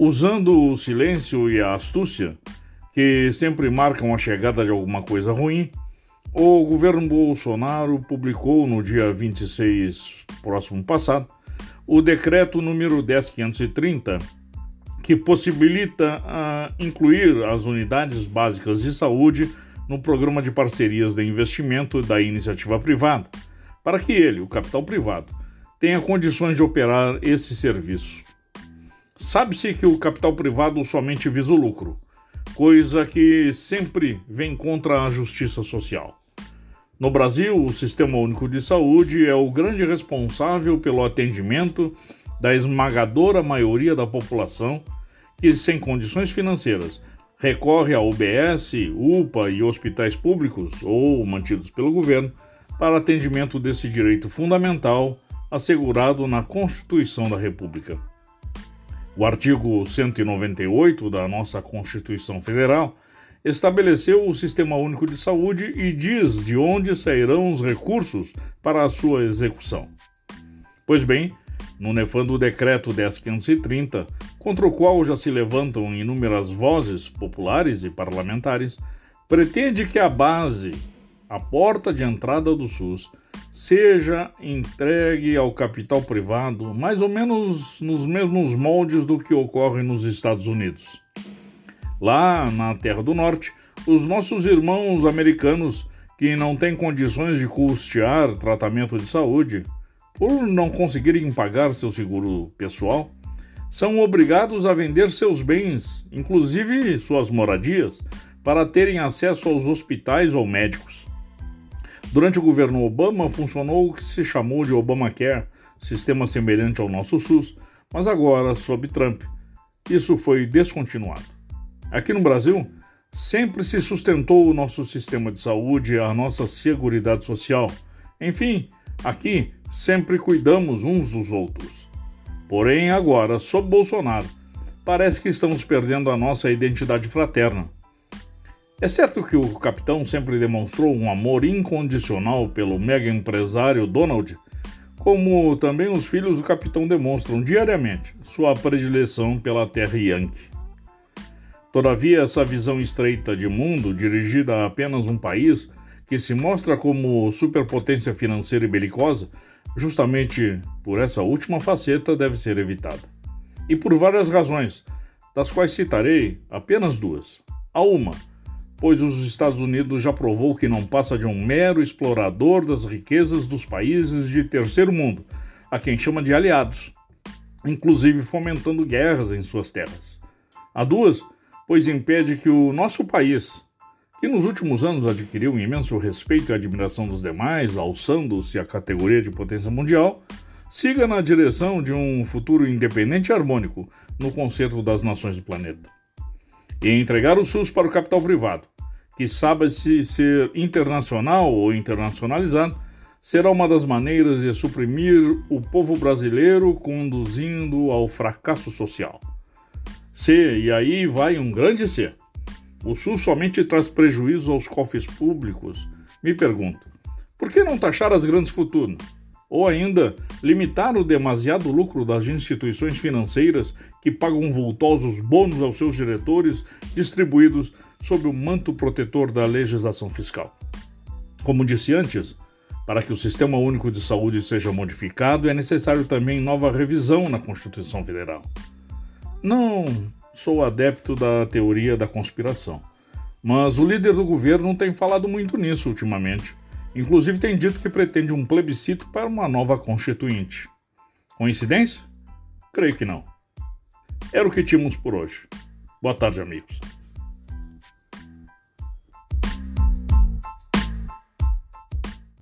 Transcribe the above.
Usando o silêncio e a astúcia, que sempre marcam a chegada de alguma coisa ruim, o governo Bolsonaro publicou no dia 26 próximo passado o decreto número 10530, que possibilita uh, incluir as unidades básicas de saúde no programa de parcerias de investimento da iniciativa privada, para que ele, o capital privado, tenha condições de operar esse serviço. Sabe-se que o capital privado somente visa o lucro, coisa que sempre vem contra a justiça social. No Brasil, o Sistema Único de Saúde é o grande responsável pelo atendimento da esmagadora maioria da população que, sem condições financeiras, recorre a UBS, UPA e hospitais públicos ou mantidos pelo governo para atendimento desse direito fundamental assegurado na Constituição da República. O artigo 198 da nossa Constituição Federal estabeleceu o Sistema Único de Saúde e diz de onde sairão os recursos para a sua execução. Pois bem, no nefando Decreto 10530, contra o qual já se levantam inúmeras vozes populares e parlamentares, pretende que a base, a porta de entrada do SUS, seja entregue ao capital privado, mais ou menos nos mesmos moldes do que ocorre nos Estados Unidos. Lá na Terra do Norte, os nossos irmãos americanos que não têm condições de custear tratamento de saúde, por não conseguirem pagar seu seguro pessoal, são obrigados a vender seus bens, inclusive suas moradias, para terem acesso aos hospitais ou médicos. Durante o governo Obama funcionou o que se chamou de Obamacare, sistema semelhante ao nosso SUS, mas agora, sob Trump, isso foi descontinuado. Aqui no Brasil, sempre se sustentou o nosso sistema de saúde, a nossa seguridade social. Enfim, aqui sempre cuidamos uns dos outros. Porém, agora, sob Bolsonaro, parece que estamos perdendo a nossa identidade fraterna. É certo que o capitão sempre demonstrou um amor incondicional pelo mega empresário Donald, como também os filhos do capitão demonstram diariamente sua predileção pela terra Yankee. Todavia, essa visão estreita de mundo, dirigida a apenas um país, que se mostra como superpotência financeira e belicosa, justamente por essa última faceta deve ser evitada. E por várias razões, das quais citarei apenas duas. A uma, pois os Estados Unidos já provou que não passa de um mero explorador das riquezas dos países de terceiro mundo, a quem chama de aliados, inclusive fomentando guerras em suas terras. A duas, pois impede que o nosso país, que nos últimos anos adquiriu um imenso respeito e admiração dos demais, alçando-se à categoria de potência mundial, siga na direção de um futuro independente e harmônico no concerto das nações do planeta. E entregar o SUS para o capital privado, que sabe-se ser internacional ou internacionalizado, será uma das maneiras de suprimir o povo brasileiro, conduzindo ao fracasso social. C, e aí vai um grande C. O SUS somente traz prejuízos aos cofres públicos. Me pergunto, por que não taxar as grandes fortunas? Ou ainda, limitar o demasiado lucro das instituições financeiras que pagam vultosos bônus aos seus diretores, distribuídos sob o manto protetor da legislação fiscal. Como disse antes, para que o Sistema Único de Saúde seja modificado, é necessário também nova revisão na Constituição Federal. Não sou adepto da teoria da conspiração, mas o líder do governo tem falado muito nisso ultimamente. Inclusive tem dito que pretende um plebiscito para uma nova constituinte. Coincidência? Creio que não. Era o que tínhamos por hoje. Boa tarde, amigos.